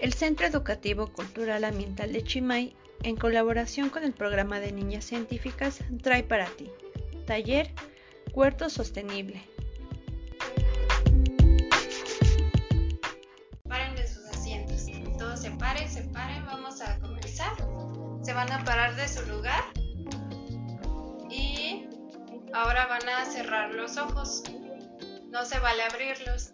El Centro Educativo Cultural Ambiental de Chimay, en colaboración con el programa de Niñas Científicas, trae para ti Taller Huerto Sostenible. Paren de sus asientos. Todos se paren, se paren. Vamos a comenzar. Se van a parar de su lugar. Y ahora van a cerrar los ojos. No se vale abrirlos.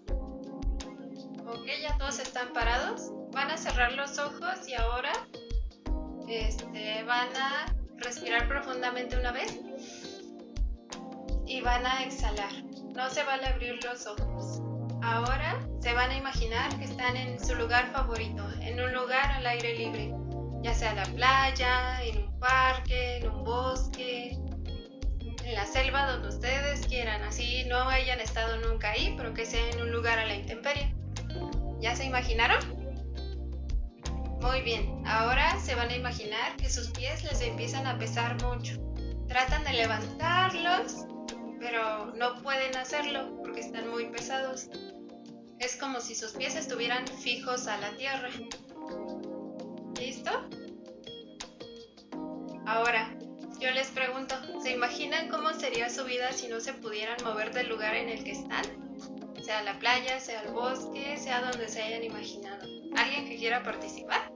Ok, ya todos están parados. Van a cerrar los ojos y ahora este, van a respirar profundamente una vez y van a exhalar. No se vale abrir los ojos. Ahora se van a imaginar que están en su lugar favorito, en un lugar al aire libre, ya sea la playa, en un parque, en un bosque, en la selva, donde ustedes quieran, así no hayan estado nunca ahí, pero que sea en un lugar a la intemperie. ¿Ya se imaginaron? Muy bien, ahora se van a imaginar que sus pies les empiezan a pesar mucho. Tratan de levantarlos, pero no pueden hacerlo porque están muy pesados. Es como si sus pies estuvieran fijos a la tierra. ¿Listo? Ahora, yo les pregunto, ¿se imaginan cómo sería su vida si no se pudieran mover del lugar en el que están? Sea la playa, sea el bosque, sea donde se hayan imaginado. ¿Alguien que quiera participar?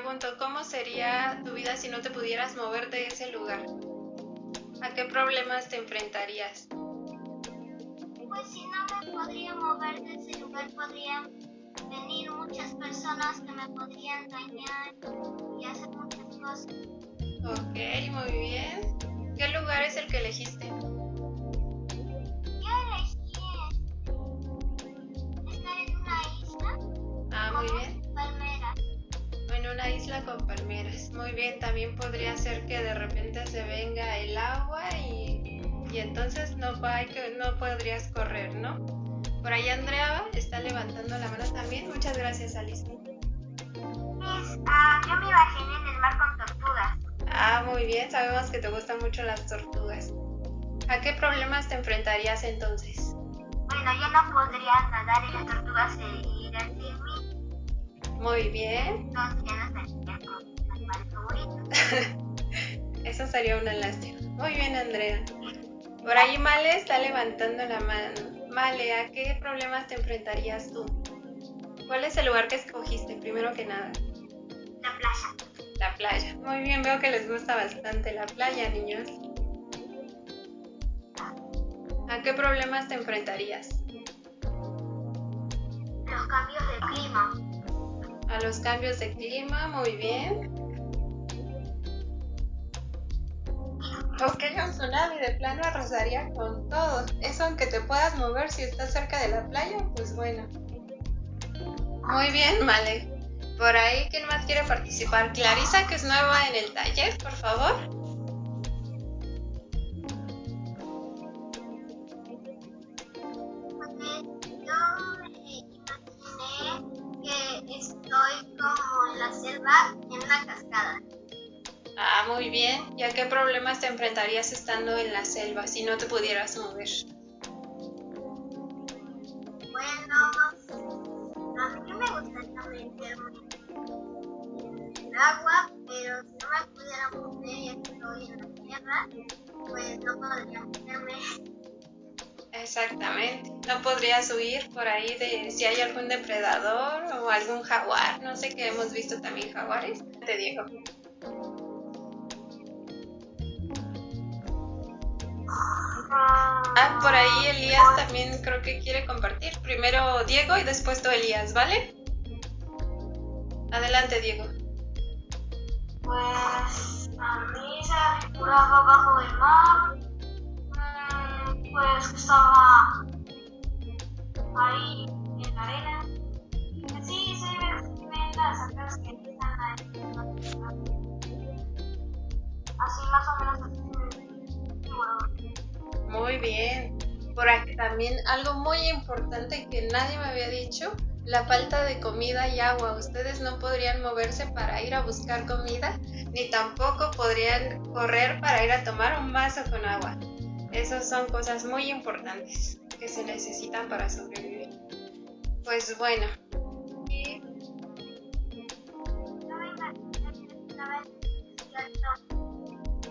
Pregunto, ¿cómo sería tu vida si no te pudieras mover de ese lugar? ¿A qué problemas te enfrentarías? Pues si no me podría mover de ese lugar, podrían venir muchas personas que me podrían dañar y hacer muchas cosas. Ok, muy bien. ¿Qué lugar es el que elegiste? Isla con palmeras. Muy bien, también podría ser que de repente se venga el agua y, y entonces no, no podrías correr, ¿no? Por ahí Andrea está levantando la mano también. Muchas gracias, Alice. Miss, ah, yo me imaginé en el mar con tortugas. Ah, muy bien, sabemos que te gustan mucho las tortugas. ¿A qué problemas te enfrentarías entonces? Bueno, yo no podría nadar y las tortugas se irían sin mí. Muy bien, Entonces ya no eso sería una lástima. Muy bien, Andrea. Por ahí Male está levantando la mano. Male, ¿a qué problemas te enfrentarías tú? ¿Cuál es el lugar que escogiste, primero que nada? La playa. La playa. Muy bien, veo que les gusta bastante la playa, niños. ¿A qué problemas te enfrentarías? Los cambios de clima. A los cambios de clima, muy bien. Ok, un tsunami de plano arrasaría con todo. Eso aunque te puedas mover si estás cerca de la playa, pues bueno. Muy bien, Male. Por ahí, ¿quién más quiere participar? Clarisa, que es nueva en el taller, por favor. Yo imaginé que estoy como en la selva en una cascada. Ah, muy bien. ¿Y a qué problemas te enfrentarías estando en la selva si no te pudieras mover? Bueno, a mí me gustaría meterme en el agua, pero si no me pudiera mover y estoy en la tierra, pues no podría meterme. Exactamente. No podrías huir por ahí de si hay algún depredador o algún jaguar. No sé que hemos visto también jaguares. Te digo. Elías también creo que quiere compartir. Primero Diego y después tú Elías, ¿vale? Adelante, Diego. Pues a mí se me figuraba bajo el mar, mm, pues que estaba ahí en la arena. Sí, sí, ven las acá que están ahí. Así más o menos así me. Muy bien. Por aquí también algo muy importante que nadie me había dicho, la falta de comida y agua. Ustedes no podrían moverse para ir a buscar comida, ni tampoco podrían correr para ir a tomar un vaso con agua. Esas son cosas muy importantes. que se necesitan para sobrevivir. Pues bueno.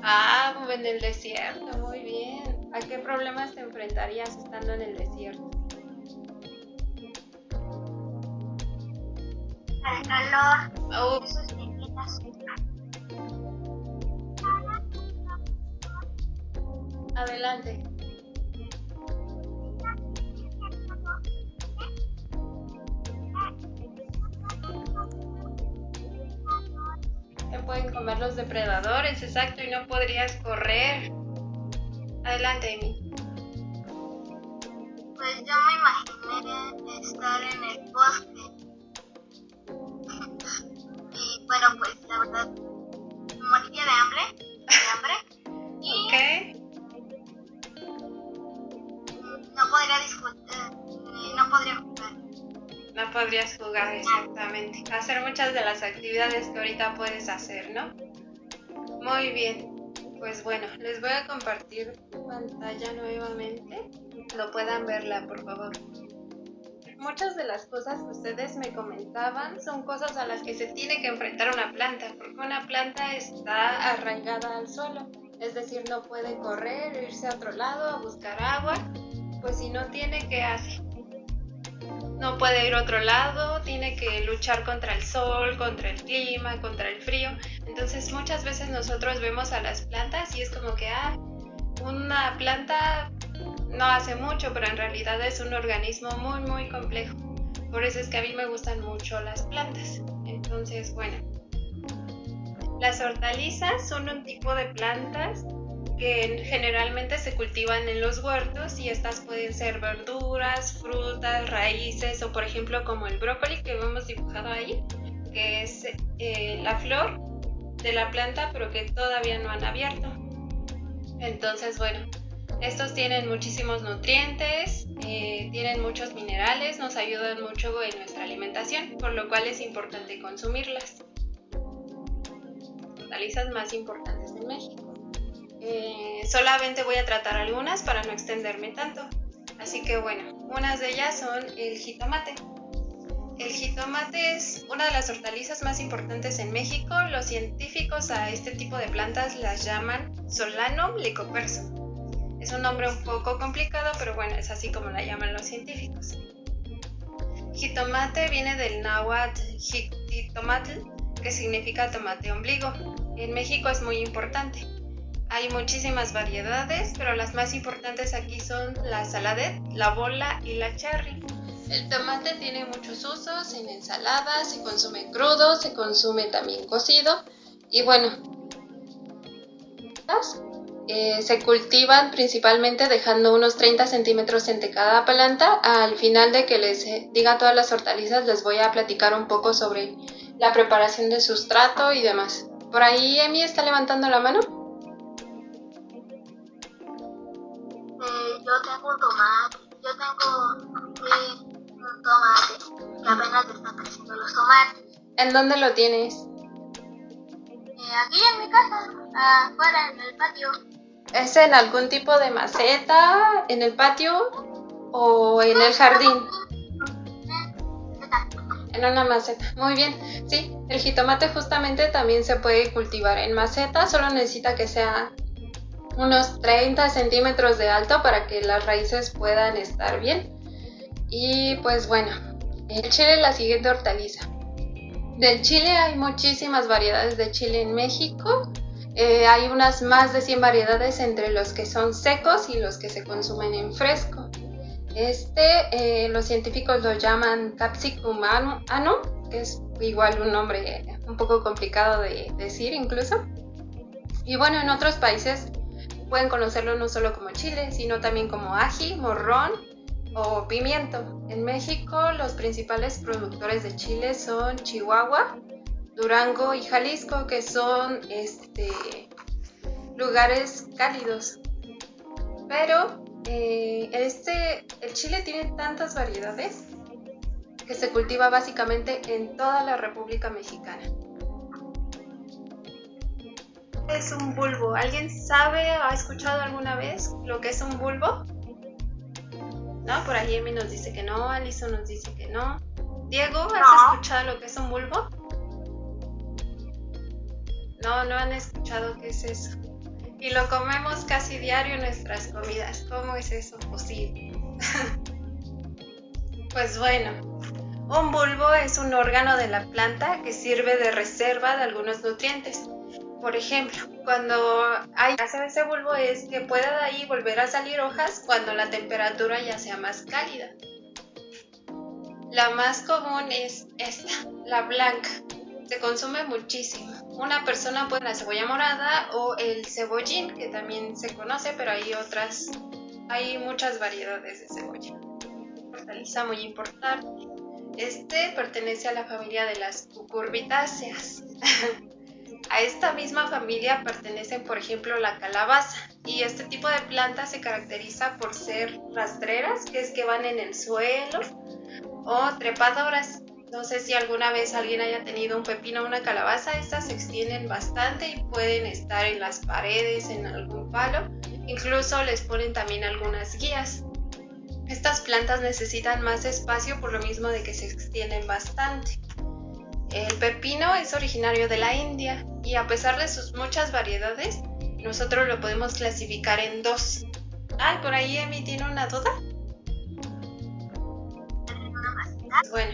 Ah, en el desierto, muy bien. ¿A qué problemas te enfrentarías estando en el desierto? Al calor. Oh, adelante. Te pueden comer los depredadores, exacto, y no podrías correr. Adelante, Amy. Pues yo me imaginé estar en el bosque. y bueno, pues la verdad, moriría de hambre. De hambre. Y no podría disfrutar. no podría jugar. No podrías jugar exactamente. Hacer muchas de las actividades que ahorita puedes hacer, ¿no? Muy bien. Pues bueno, les voy a compartir pantalla nuevamente. Lo puedan verla, por favor. Muchas de las cosas que ustedes me comentaban son cosas a las que se tiene que enfrentar una planta, porque una planta está arraigada al suelo, es decir, no puede correr, irse a otro lado a buscar agua, pues si no tiene, ¿qué hace? no puede ir a otro lado, tiene que luchar contra el sol, contra el clima, contra el frío. Entonces muchas veces nosotros vemos a las plantas y es como que, ah, una planta no hace mucho, pero en realidad es un organismo muy, muy complejo. Por eso es que a mí me gustan mucho las plantas. Entonces, bueno. Las hortalizas son un tipo de plantas que generalmente se cultivan en los huertos y estas pueden ser verduras, frutas, raíces o por ejemplo como el brócoli que vemos dibujado ahí, que es eh, la flor de la planta pero que todavía no han abierto. Entonces bueno, estos tienen muchísimos nutrientes, eh, tienen muchos minerales, nos ayudan mucho en nuestra alimentación, por lo cual es importante consumirlas. Hortalizas más importantes en México. Eh, solamente voy a tratar algunas para no extenderme tanto. Así que bueno, unas de ellas son el jitomate. El jitomate es una de las hortalizas más importantes en México. Los científicos a este tipo de plantas las llaman Solanum lycopersum. Es un nombre un poco complicado, pero bueno, es así como la llaman los científicos. Jitomate viene del náhuatl jitomatl, que significa tomate ombligo. En México es muy importante. Hay muchísimas variedades, pero las más importantes aquí son la saladet, la bola y la cherry. El tomate tiene muchos usos en ensaladas, se consume crudo, se consume también cocido y bueno, eh, se cultivan principalmente dejando unos 30 centímetros entre cada planta. Al final de que les eh, diga todas las hortalizas les voy a platicar un poco sobre la preparación de sustrato y demás. Por ahí Emi está levantando la mano. Eh, yo tengo un tomate. Yo tengo eh, un tomate. Que apenas están creciendo los tomates. ¿En dónde lo tienes? Eh, aquí en mi casa, afuera en el patio. ¿Es en algún tipo de maceta, en el patio o en el jardín? En una maceta. Muy bien. Sí, el jitomate justamente también se puede cultivar en maceta, solo necesita que sea unos 30 centímetros de alto para que las raíces puedan estar bien. Y pues bueno, el chile es la siguiente hortaliza. Del chile hay muchísimas variedades de chile en México. Eh, hay unas más de 100 variedades entre los que son secos y los que se consumen en fresco. Este, eh, los científicos lo llaman Capsicum anum, que es igual un nombre un poco complicado de decir incluso. Y bueno, en otros países pueden conocerlo no solo como chile, sino también como ají, morrón o pimiento. En México los principales productores de chile son Chihuahua, Durango y Jalisco, que son este, lugares cálidos. Pero eh, este, el chile tiene tantas variedades que se cultiva básicamente en toda la República Mexicana. ¿Qué es un bulbo? ¿Alguien sabe o ha escuchado alguna vez lo que es un bulbo? ¿No? Por ahí Emi nos dice que no, Alison nos dice que no. Diego, ¿has escuchado lo que es un bulbo? No, no han escuchado qué es eso. Y lo comemos casi diario en nuestras comidas. ¿Cómo es eso posible? pues bueno, un bulbo es un órgano de la planta que sirve de reserva de algunos nutrientes. Por ejemplo, cuando hay ese bulbo es que pueda de ahí volver a salir hojas cuando la temperatura ya sea más cálida. La más común es esta, la blanca. Se consume muchísimo. Una persona puede la cebolla morada o el cebollín, que también se conoce, pero hay otras, hay muchas variedades de cebolla. Hortaliza muy importante. Este pertenece a la familia de las cucurbitáceas. a esta misma familia pertenecen, por ejemplo, la calabaza. Y este tipo de plantas se caracteriza por ser rastreras, que es que van en el suelo, o trepadoras. No sé si alguna vez alguien haya tenido un pepino o una calabaza, estas se extienden bastante y pueden estar en las paredes, en algún palo. Incluso les ponen también algunas guías. Estas plantas necesitan más espacio por lo mismo de que se extienden bastante. El pepino es originario de la India y a pesar de sus muchas variedades, nosotros lo podemos clasificar en dos. Ay, por ahí Emi tiene una duda. Bueno,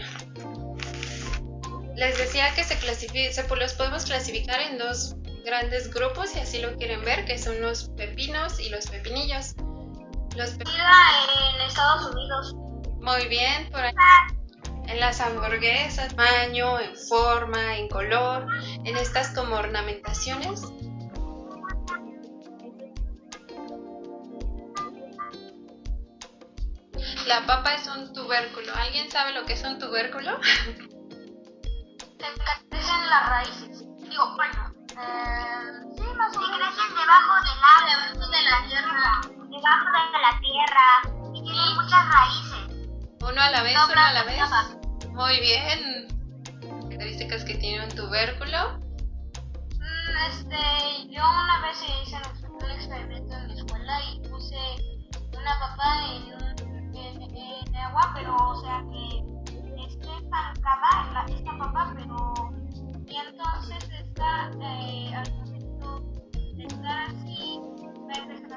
les decía que se, se los podemos clasificar en dos grandes grupos, si así lo quieren ver, que son los pepinos y los pepinillos. Los en Estados Unidos. Muy bien, por ahí. En las hamburguesas, tamaño, en forma, en color, en estas como ornamentaciones. La papa es un tubérculo. ¿Alguien sabe lo que es un tubérculo? crecen las raíces. Digo, bueno. Eh, sí, más o menos. crecen debajo del agua, debajo de la tierra. Debajo de la tierra. Y tienen muchas raíces. Uno a la vez, uno a la vez. Muy bien. Características que tiene un tubérculo. Mm, este, yo una vez hice un experimento en la escuela y puse una papa en un agua, pero o sea que esté estancada esta papa, pero y entonces está eh, al momento de estar así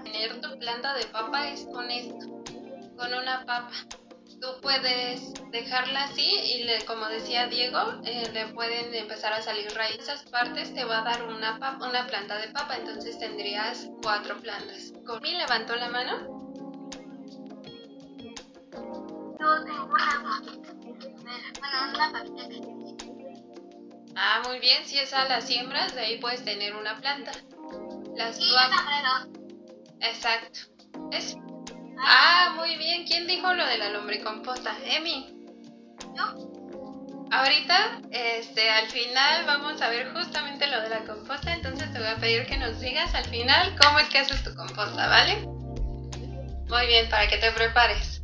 Tener tu planta de papa es con esto, con una papa. Tú puedes dejarla así y le, como decía Diego, eh, le pueden empezar a salir raíces. Esas partes te va a dar una, papa, una planta de papa, entonces tendrías cuatro plantas. ¿Con mí levantó la mano? Ah, muy bien, si esa la siembras, de ahí puedes tener una planta. Las sí, Exacto. Es... Ah, muy bien. ¿Quién dijo lo de la lombricomposta? Emi. Yo. Ahorita, este, al final vamos a ver justamente lo de la composta, entonces te voy a pedir que nos digas al final cómo es que haces tu composta, ¿vale? Muy bien, para que te prepares.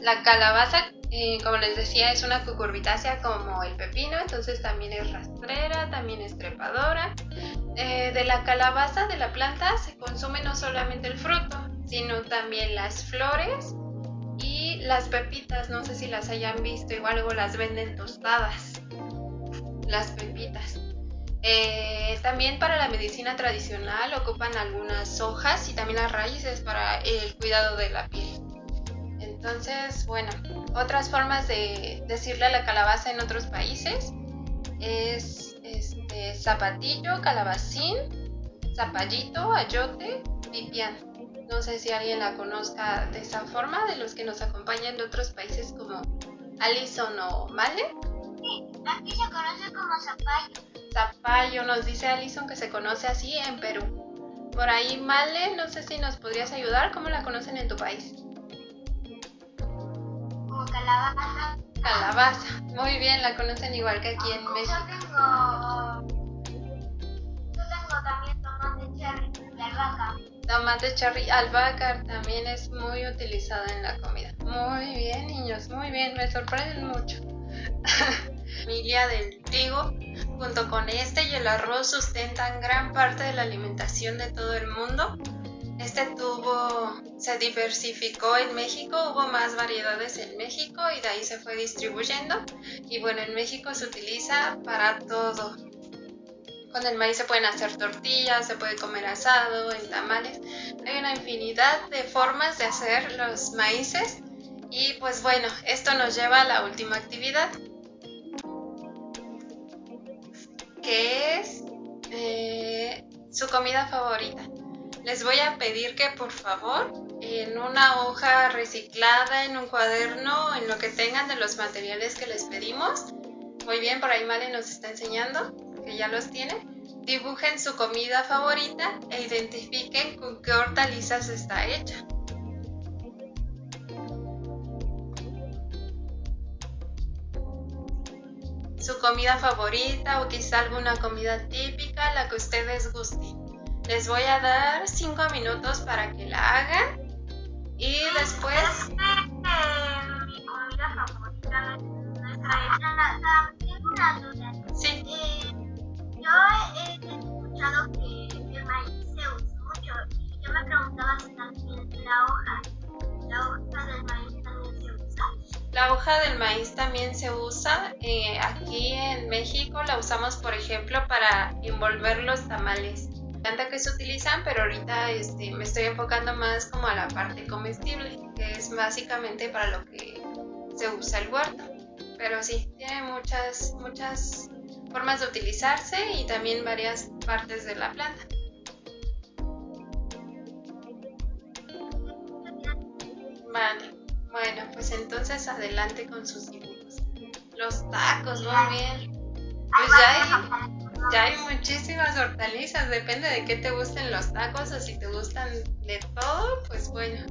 La calabaza eh, como les decía, es una cucurbitácea como el pepino, entonces también es rastrera, también es trepadora. Eh, de la calabaza de la planta se consume no solamente el fruto, sino también las flores y las pepitas. No sé si las hayan visto, igual luego las venden tostadas. Las pepitas. Eh, también para la medicina tradicional ocupan algunas hojas y también las raíces para el cuidado de la piel. Entonces, bueno, otras formas de decirle a la calabaza en otros países es este, zapatillo, calabacín, zapallito, ayote, pipián. No sé si alguien la conozca de esa forma, de los que nos acompañan de otros países como Alison o Male. Sí, aquí se conoce como zapallo. Zapallo, nos dice Alison que se conoce así en Perú. Por ahí, Male, no sé si nos podrías ayudar, ¿cómo la conocen en tu país? calabaza. Calabaza, muy bien, la conocen igual que aquí en México. Yo tengo, yo tengo también tomate cherry y albahaca. Tomate cherry, albahaca también es muy utilizada en la comida. Muy bien, niños, muy bien, me sorprenden mucho. familia del trigo, junto con este y el arroz, sustentan gran parte de la alimentación de todo el mundo. Este tuvo se diversificó en México, hubo más variedades en México y de ahí se fue distribuyendo. Y bueno, en México se utiliza para todo. Con el maíz se pueden hacer tortillas, se puede comer asado, en tamales. Hay una infinidad de formas de hacer los maíces. Y pues bueno, esto nos lleva a la última actividad, que es eh, su comida favorita. Les voy a pedir que por favor en una hoja reciclada, en un cuaderno, en lo que tengan de los materiales que les pedimos. Muy bien, por ahí Male nos está enseñando que ya los tiene. Dibujen su comida favorita e identifiquen con qué hortalizas está hecha. Su comida favorita o quizá alguna comida típica, la que ustedes gusten. Les voy a dar 5 minutos para que la hagan y después... Es que eh, mi comida favorita no es nuestra Tengo una duda. Sí, Eh, yo he escuchado que el maíz se usa mucho y yo me preguntaba si también la hoja, la hoja del maíz también se usa. la hoja del maíz también se usa. eh, aquí en México la usamos, por ejemplo, para envolver los tamales. Encanta que se utilizan, pero ahorita este, me estoy enfocando más como a la parte comestible, que es básicamente para lo que se usa el huerto. Pero sí, tiene muchas, muchas formas de utilizarse y también varias partes de la planta. Vale, bueno, pues entonces adelante con sus dibujos. Los tacos, muy bien. Pues ya hay, ya hay muchísimas hortalizas, depende de qué te gusten los tacos o si te gustan de todo, pues bueno.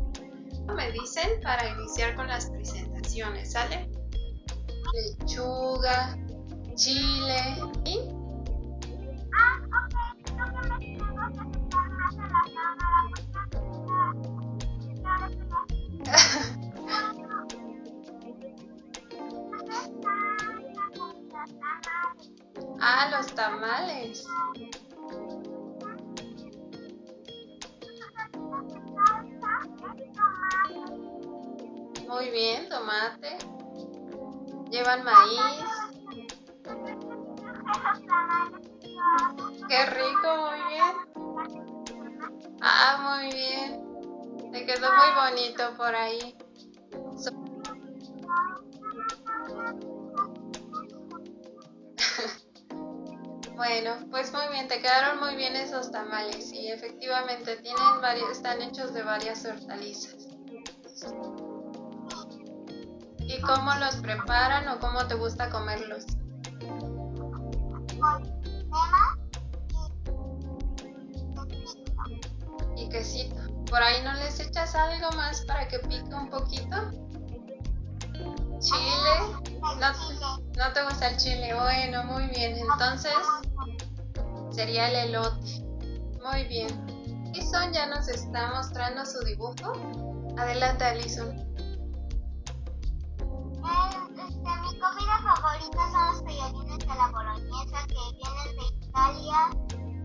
Me dicen para iniciar con las presentaciones, ¿sale? Lechuga, chile y Ah, a ah, los tamales. Muy bien, tomate. Llevan maíz. Qué rico, muy bien. Ah, muy bien. Te quedó muy bonito por ahí. Bueno, pues muy bien, te quedaron muy bien esos tamales y efectivamente tienen varios, están hechos de varias hortalizas. ¿Y cómo los preparan o cómo te gusta comerlos? Y quesito. ¿Por ahí no les echas algo más para que pique un poquito? ¿Chile? ¿No, no te gusta el chile? Bueno, muy bien. Entonces sería el elote. Muy bien. Alison ya nos está mostrando su dibujo. Adelante, Alison. Este, mi comida favorita son los tallarines de la boloñesa que vienen de Italia.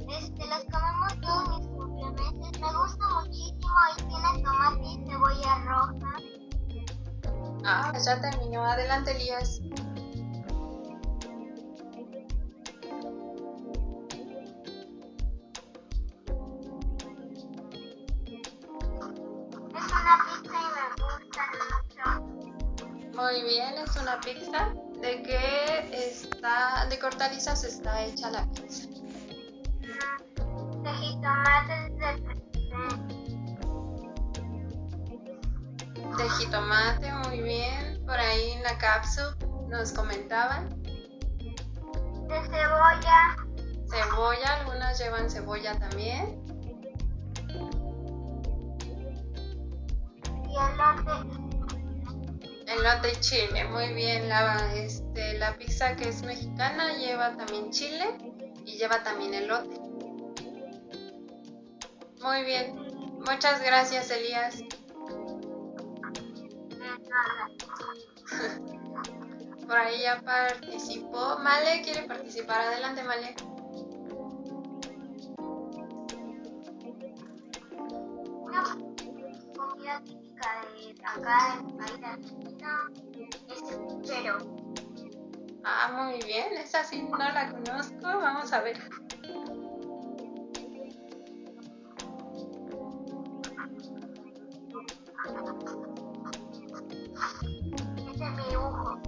Este, los comemos todos mis cumplemeses. Me gusta muchísimo y tienen tomate y cebolla roja. Ah, ya terminó. Adelante, Elías. Muy bien, es una pizza. ¿De qué está, de qué hortalizas está hecha la pizza? De jitomates de presidente. De jitomate, muy bien. Por ahí en la cápsula nos comentaban. De cebolla. Cebolla, algunas llevan cebolla también. y elote. Elote y chile, muy bien. La, este, la pizza que es mexicana lleva también chile y lleva también elote. Muy bien. Muchas gracias, Elías. Por ahí ya participó. Male quiere participar. Adelante, Male. De acá en el país de Argentina es el puchero. Ah, muy bien, esa sí no la conozco, vamos a ver. Ese es mi dibujo.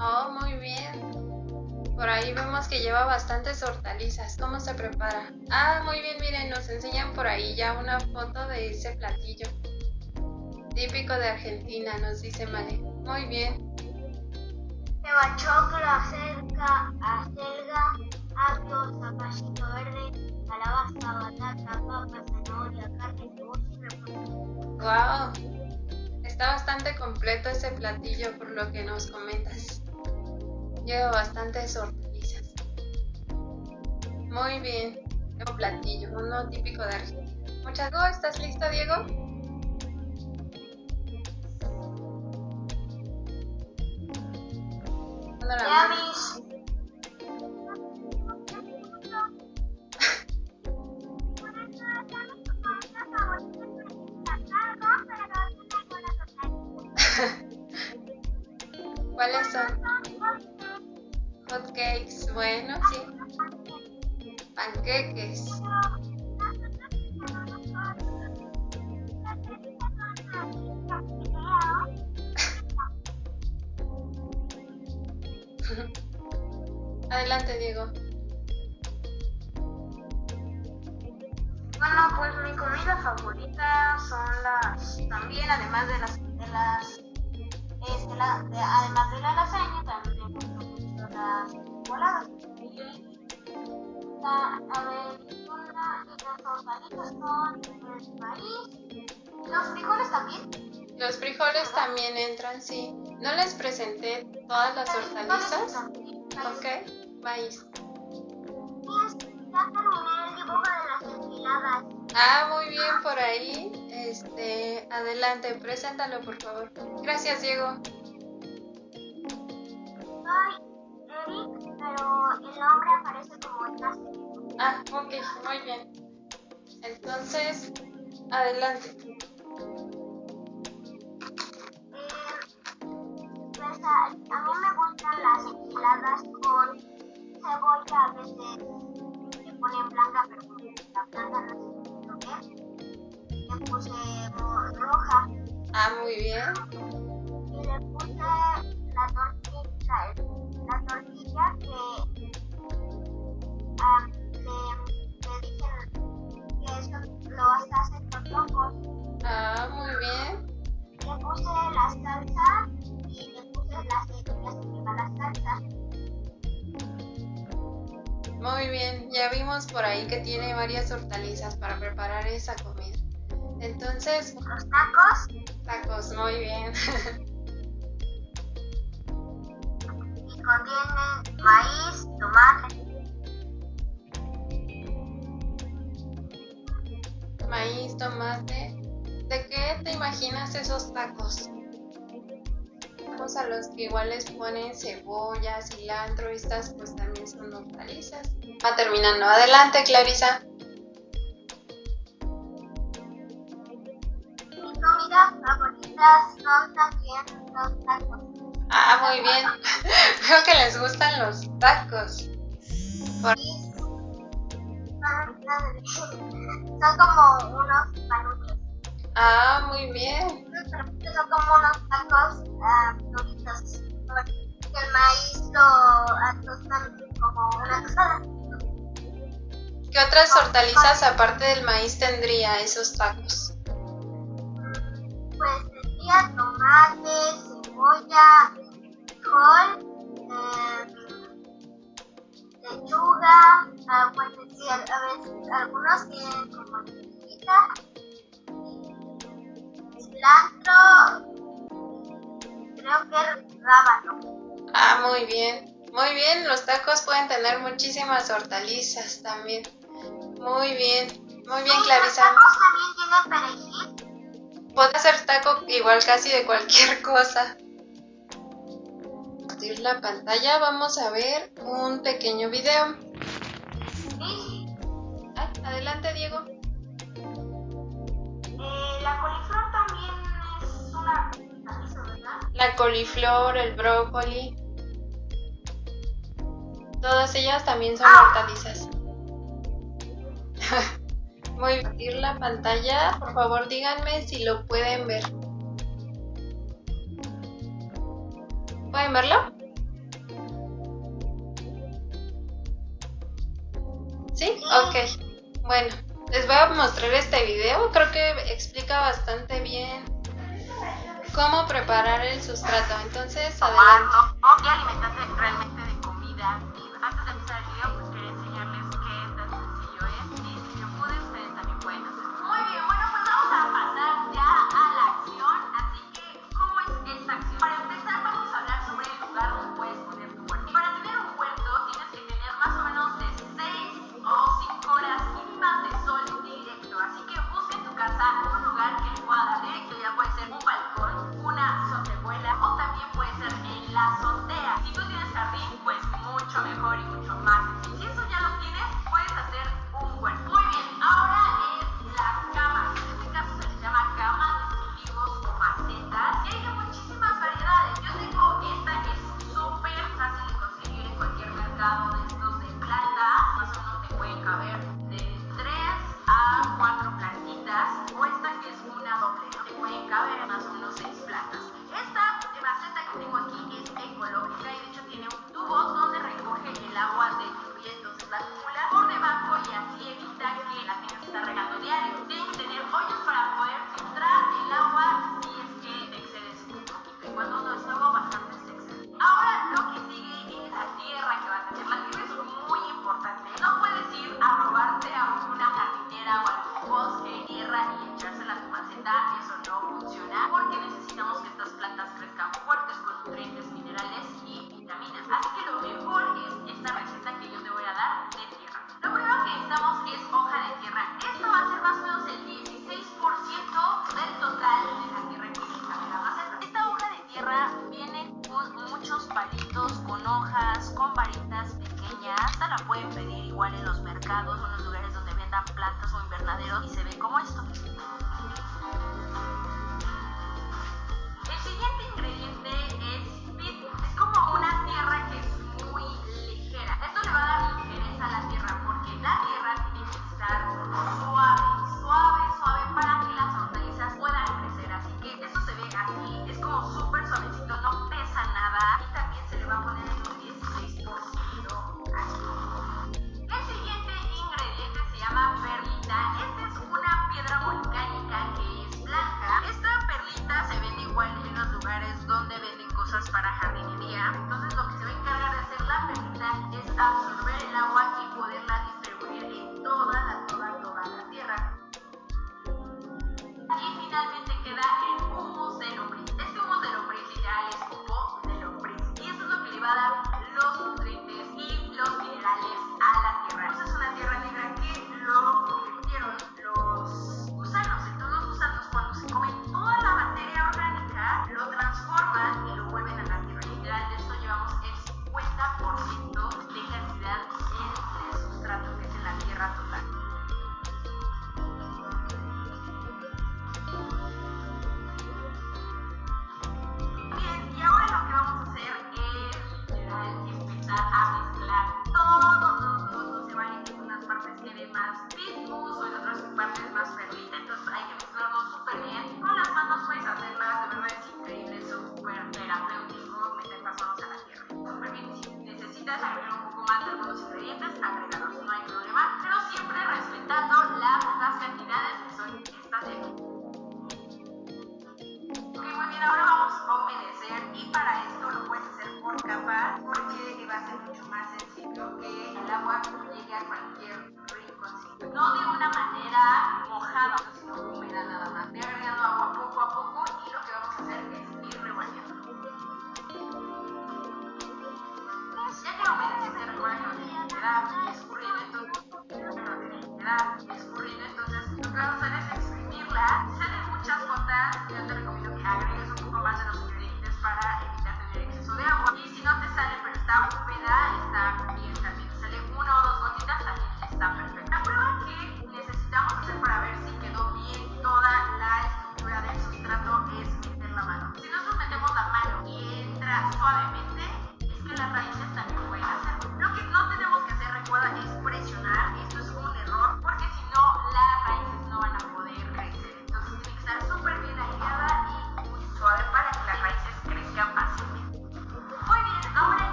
Oh, muy bien. Por ahí vemos que lleva bastantes hortalizas. ¿Cómo se prepara? Ah, muy bien, miren, nos enseñan por ahí ya una foto de ese platillo. Típico de Argentina, nos dice Male. Muy bien. Lleva choclo, acelga, acelga, apio, zapallito verde, calabaza, batata, papa, zanahoria, carne, cebolla y. Wow. Está bastante completo ese platillo por lo que nos comentas. Lleva bastantes hortalizas. Muy bien. Un platillo, uno típico de Argentina. Muchas gracias. ¿Estás listo, Diego? Yummy. Además de las, de las, este, la- de- además de la lasaña, también las voladas. La, a ver, una, y las hortalizas son el maíz, los frijoles también. Los frijoles también entran, sí. No les presenté todas las hortalizas. Ok, maíz. Ya terminé el dibujo de las enchiladas. Ah, muy bien por ahí. Este, adelante, preséntalo por favor. Gracias, Diego. Soy Eric, pero el nombre aparece como Ignacio. Ah, ok, muy bien. Entonces, adelante. Eh, pues a, a mí me gustan las enchiladas con cebolla, a veces le ponen blanca, pero la blanca no sé lo que es. Le puse roja Ah, muy bien. y le puse la tortilla, la tortilla que ah, le, le dicen que eso lo hacen con locos. Ah, muy bien. Le puse la salsa y le puse las semillas que lleva la salsa. Muy bien. Ya vimos por ahí que tiene varias hortalizas para preparar esa comida. Entonces, Los tacos tacos, muy bien. y contienen maíz, tomate, Maíz, tomate. ¿De qué te imaginas esos tacos? Tacos a los que igual les ponen cebolla, cilantro, estas pues también son hortalizas. Va terminando. Adelante, Clarisa. También los tacos. Ah, muy bien. Veo que les gustan los tacos. Por- son, como unos panuchos. Ah, muy bien. Son como unos tacos ah, duritos. El maíz lo tostan como una tostada. ¿Qué otras hortalizas aparte del maíz tendría esos tacos? Tomate, cebolla, frijol, eh, lechuga, ah, a, veces algunos tienen como lechuguita, cilantro, creo que rábano. Ah, muy bien. Muy bien, los tacos pueden tener muchísimas hortalizas también. Muy bien. Muy bien, Clarisa. Los tacos también tienen perejil hacer taco igual casi de cualquier cosa. Partir la pantalla, vamos a ver un pequeño video. Ah, adelante, Diego. Eh, la coliflor también es una ¿verdad? La coliflor, el brócoli. Todas ellas también son ah. hortalizas. Voy a partir la pantalla. Por favor, díganme si lo pueden ver. ¿Pueden verlo? ¿Sí? Ok. Bueno, les voy a mostrar este video. Creo que explica bastante bien cómo preparar el sustrato. Entonces, adelante.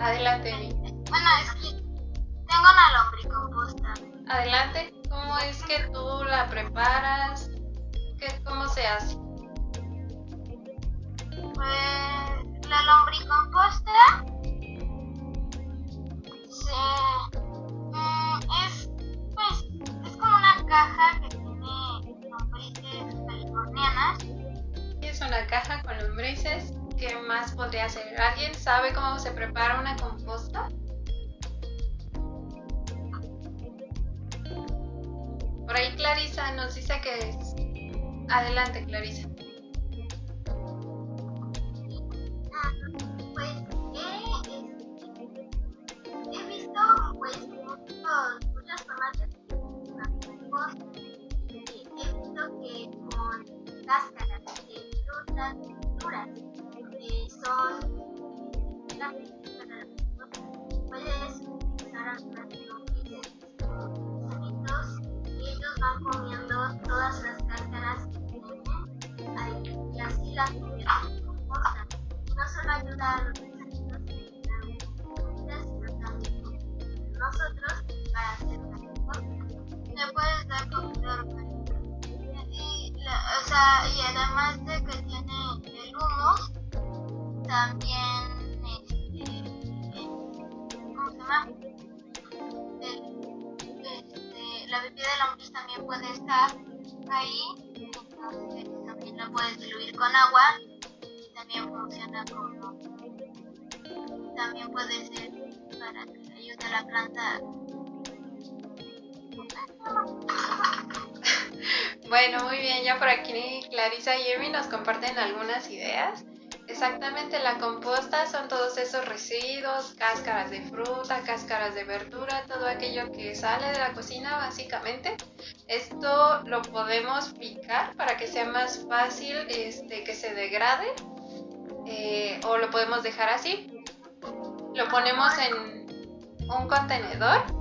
Adelante, Vi. Bueno, es que tengo una lombricomposta. Adelante, ¿cómo es que tú la preparas? ¿Qué, ¿Cómo se hace? Pues la lombricomposta se, mm, es, pues, es como una caja que tiene lombrices californianas. Es una caja con lombrices. ¿Qué más podría ser? ¿Alguien sabe cómo se prepara una composta? Por ahí Clarisa nos dice que es. Adelante, Clarisa. Y además de que tiene el humus, también este, ¿cómo se llama? Este, la bebida de lombriz también puede estar ahí, también la puedes diluir con agua y también funciona como también puede ser para que ayude a la planta Bueno, muy bien, ya por aquí Clarisa y Emi nos comparten algunas ideas. Exactamente, la composta son todos esos residuos, cáscaras de fruta, cáscaras de verdura, todo aquello que sale de la cocina básicamente. Esto lo podemos picar para que sea más fácil este, que se degrade eh, o lo podemos dejar así. Lo ponemos en un contenedor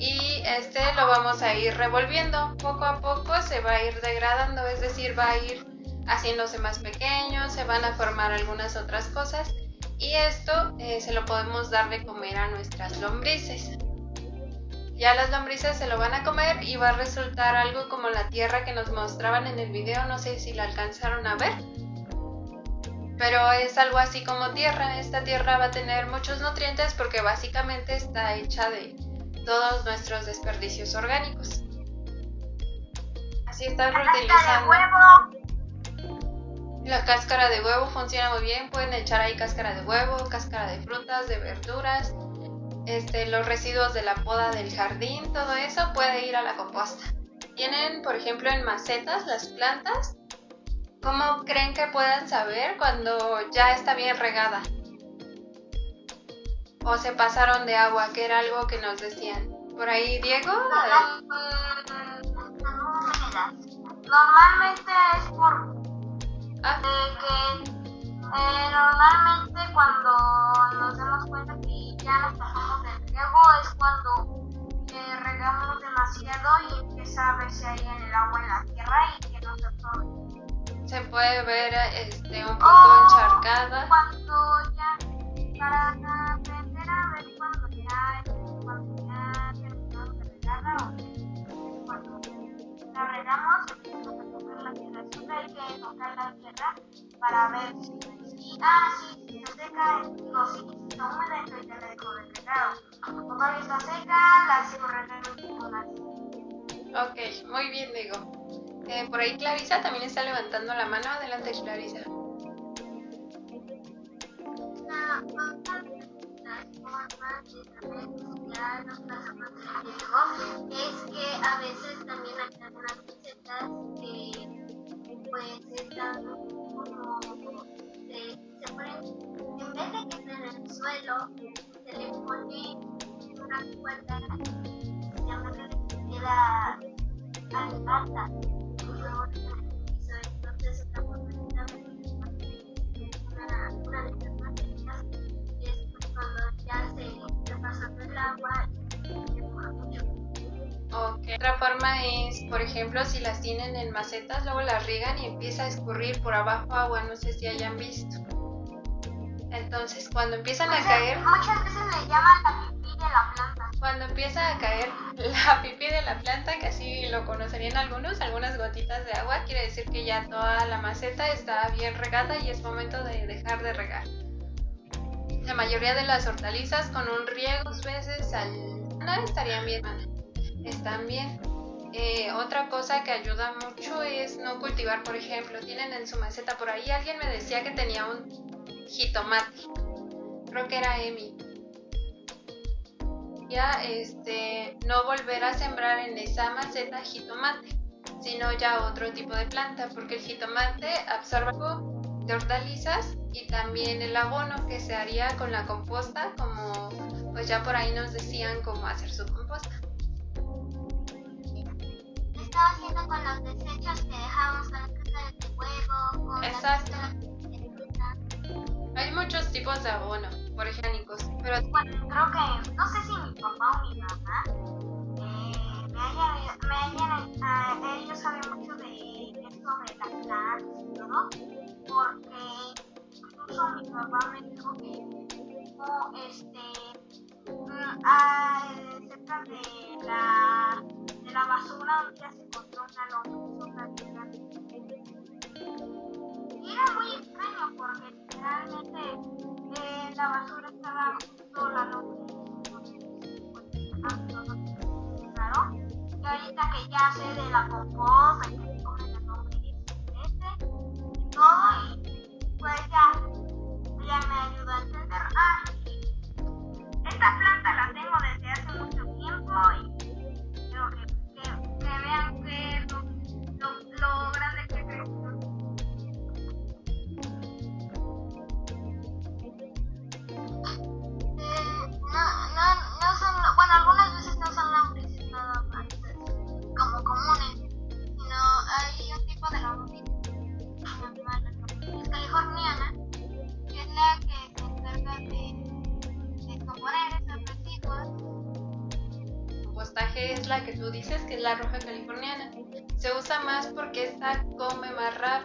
y este lo vamos a ir revolviendo. Poco a poco se va a ir degradando es decir va a ir haciéndose más pequeño se van a formar algunas otras cosas. Y esto eh, se lo podemos dar de comer a nuestras lombrices. Ya las lombrices se lo van a comer y va a resultar algo como la tierra que nos mostraban en el video. No sé si la alcanzaron a ver. Pero es algo así como tierra. Esta tierra va a tener muchos nutrientes porque básicamente está hecha de todos nuestros desperdicios orgánicos. Así estás cáscara de huevo. La cáscara de huevo funciona muy bien. Pueden echar ahí cáscara de huevo, cáscara de frutas, de verduras, este, los residuos de la poda del jardín, todo eso puede ir a la composta. Tienen, por ejemplo, en macetas las plantas. ¿Cómo creen que puedan saber cuando ya está bien regada? O se pasaron de agua, que era algo que nos decían. Por ahí, Diego. Húmedas. Normalmente es por Ah, eh, que eh, normalmente cuando nos damos cuenta que ya nos pasamos del riego es cuando eh, regamos demasiado y empieza a verse ahí en el agua en la tierra y que no se absorbe. se puede ver este, un poco Oh. encharcada. Cuando ya, para Ok, muy bien, Diego. Eh, por ahí Clarisa también está levantando la mano. Adelante, Clarisa. Es que a veces también hay algunas recetas que pues están como se, ponen en vez de que estén en el suelo se le pone una cuerda se llama que Okay. Otra forma es, por ejemplo, si las tienen en macetas, luego las riegan y empieza a escurrir por abajo agua, no sé si hayan visto. Entonces, cuando empiezan muchas, a caer... Muchas veces le llaman la pipí de la planta. Cuando empieza a caer la pipí de la planta, que así lo conocerían algunos, algunas gotitas de agua, quiere decir que ya toda la maceta está bien regada y es momento de dejar de regar. La mayoría de las hortalizas con un riego dos veces al estarían bien. Están bien. Eh, otra cosa que ayuda mucho es no cultivar, por ejemplo, tienen en su maceta por ahí, alguien me decía que tenía un jitomate, creo que era Emi. Ya este, no volver a sembrar en esa maceta jitomate, sino ya otro tipo de planta, porque el jitomate absorbe de hortalizas y también el abono que se haría con la composta, como pues ya por ahí nos decían cómo hacer su composta. Estaba haciendo con los desechos que dejábamos con la caja de huevo, con Exacto. Hay muchos tipos de abono, ejemplo, pero Bueno, creo que, no sé si mi papá o mi mamá eh, me hayan, me hayan, ah, ellos saben mucho de esto de las plantas y todo, porque incluso mi papá me dijo que como este, mm, cerca de la, de la basura un día se encontró una lombriz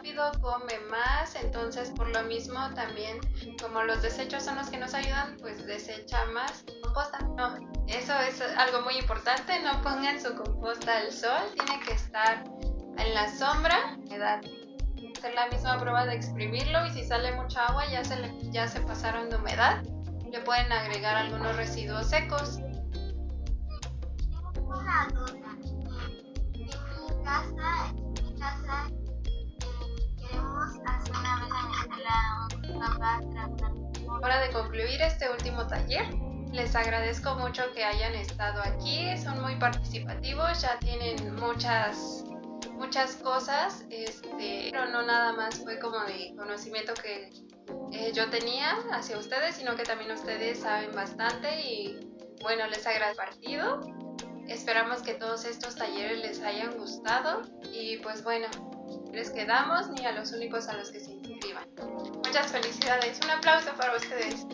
rápido, come más, entonces por lo mismo también como los desechos son los que nos ayudan, pues desecha más composta. No, eso es algo muy importante, no pongan su composta al sol, tiene que estar en la sombra, edad. Hacer la misma prueba de exprimirlo y si sale mucha agua ya se, le- ya se pasaron de humedad, le pueden agregar algunos residuos secos. Una duda. En mi casa, en mi casa, Hora de concluir este último taller. Les agradezco mucho que hayan estado aquí, son muy participativos, ya tienen muchas muchas cosas, este, pero no nada más fue como de conocimiento que eh, yo tenía hacia ustedes, sino que también ustedes saben bastante y bueno, les agradezco el partido. Esperamos que todos estos talleres les hayan gustado y pues bueno, les quedamos ni a los únicos a los que se inscriban. Muchas felicidades, un aplauso para ustedes.